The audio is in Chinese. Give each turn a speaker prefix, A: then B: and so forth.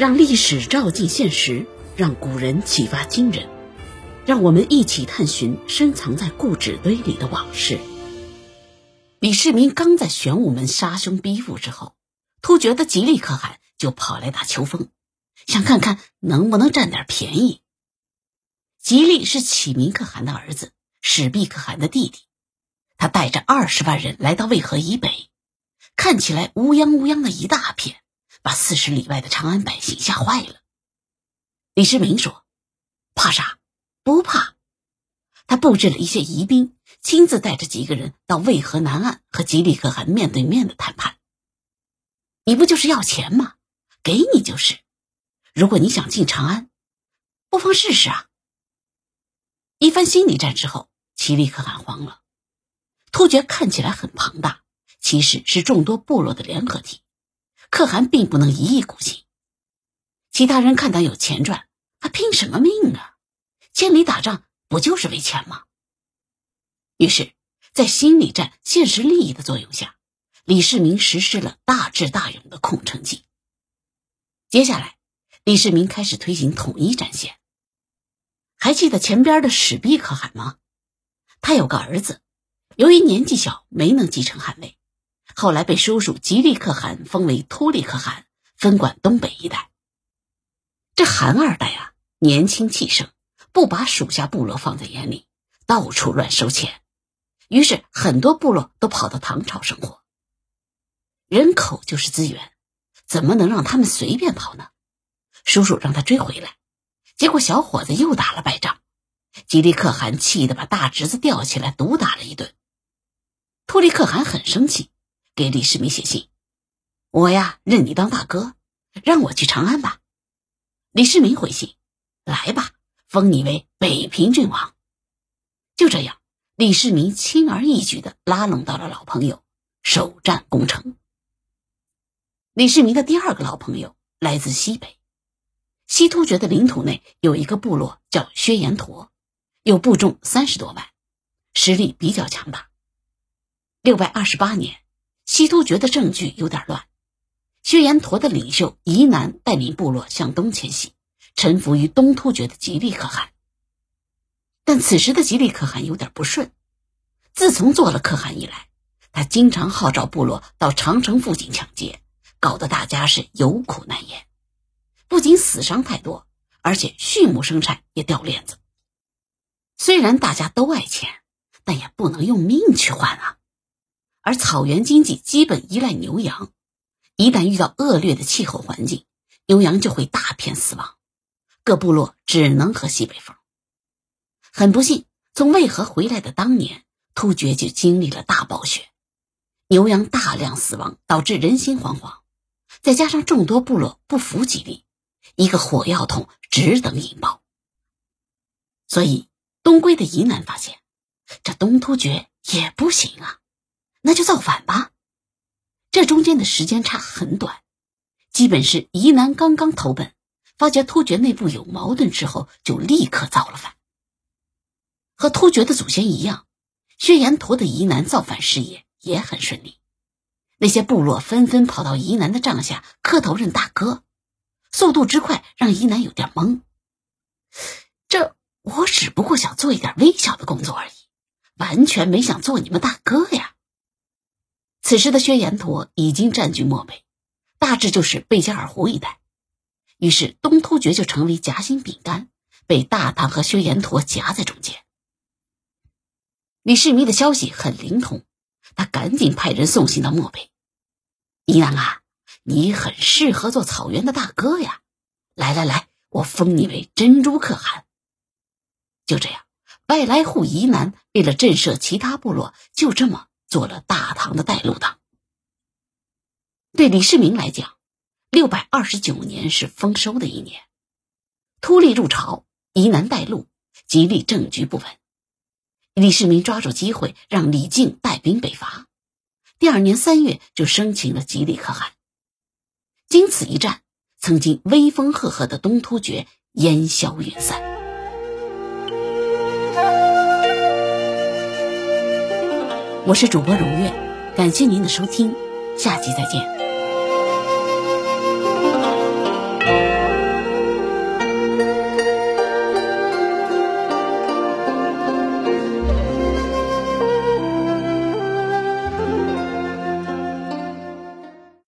A: 让历史照进现实，让古人启发今人，让我们一起探寻深藏在故纸堆里的往事。李世民刚在玄武门杀兄逼父之后，突厥的吉利可汗就跑来打秋风，想看看能不能占点便宜。吉利是启明可汗的儿子，始毕可汗的弟弟，他带着二十万人来到渭河以北，看起来乌泱乌泱的一大片。把四十里外的长安百姓吓坏了。李世民说：“怕啥？不怕。”他布置了一些疑兵，亲自带着几个人到渭河南岸和吉利可汗面对面的谈判。你不就是要钱吗？给你就是。如果你想进长安，不妨试试啊。一番心理战之后，吉利可汗慌了。突厥看起来很庞大，其实是众多部落的联合体。可汗并不能一意孤行，其他人看他有钱赚，还拼什么命啊？千里打仗不就是为钱吗？于是，在心理战、现实利益的作用下，李世民实施了大智大勇的空城计。接下来，李世民开始推行统一战线。还记得前边的始毕可汗吗？他有个儿子，由于年纪小，没能继承汗位。后来被叔叔吉利可汗封为突利可汗，分管东北一带。这韩二代啊，年轻气盛，不把属下部落放在眼里，到处乱收钱。于是很多部落都跑到唐朝生活。人口就是资源，怎么能让他们随便跑呢？叔叔让他追回来，结果小伙子又打了败仗。吉利可汗气得把大侄子吊起来毒打了一顿。突利可汗很生气。给李世民写信，我呀认你当大哥，让我去长安吧。李世民回信，来吧，封你为北平郡王。就这样，李世民轻而易举的拉拢到了老朋友，首战攻城。李世民的第二个老朋友来自西北，西突厥的领土内有一个部落叫薛延陀，有部众三十多万，实力比较强大。六百二十八年。西突厥的政局有点乱，薛延陀的领袖疑南带领部落向东迁徙，臣服于东突厥的吉利可汗。但此时的吉利可汗有点不顺，自从做了可汗以来，他经常号召部落到长城附近抢劫，搞得大家是有苦难言。不仅死伤太多，而且畜牧生产也掉链子。虽然大家都爱钱，但也不能用命去换啊。而草原经济基本依赖牛羊，一旦遇到恶劣的气候环境，牛羊就会大片死亡，各部落只能喝西北风。很不幸，从渭河回来的当年，突厥就经历了大暴雪，牛羊大量死亡，导致人心惶惶。再加上众多部落不服吉利，一个火药桶只等引爆。所以东归的夷南发现，这东突厥也不行啊。那就造反吧，这中间的时间差很短，基本是疑南刚刚投奔，发觉突厥内部有矛盾之后，就立刻造了反。和突厥的祖先一样，薛延陀的疑南造反事业也很顺利，那些部落纷纷跑到疑南的帐下磕头认大哥，速度之快让疑南有点懵。这我只不过想做一点微小的工作而已，完全没想做你们大哥呀。此时的薛延陀已经占据漠北，大致就是贝加尔湖一带。于是东突厥就成为夹心饼干，被大唐和薛延陀夹在中间。李世民的消息很灵通，他赶紧派人送信到漠北：“倪南啊，你很适合做草原的大哥呀！来来来，我封你为珍珠可汗。”就这样，外来户夷南为了震慑其他部落，就这么。做了大唐的带路党。对李世民来讲，六百二十九年是丰收的一年。突利入朝，疑难带路，吉利政局不稳。李世民抓住机会，让李靖带兵北伐。第二年三月，就生擒了吉利可汗。经此一战，曾经威风赫赫的东突厥烟消云散。我是主播如月，感谢您的收听，下期再见。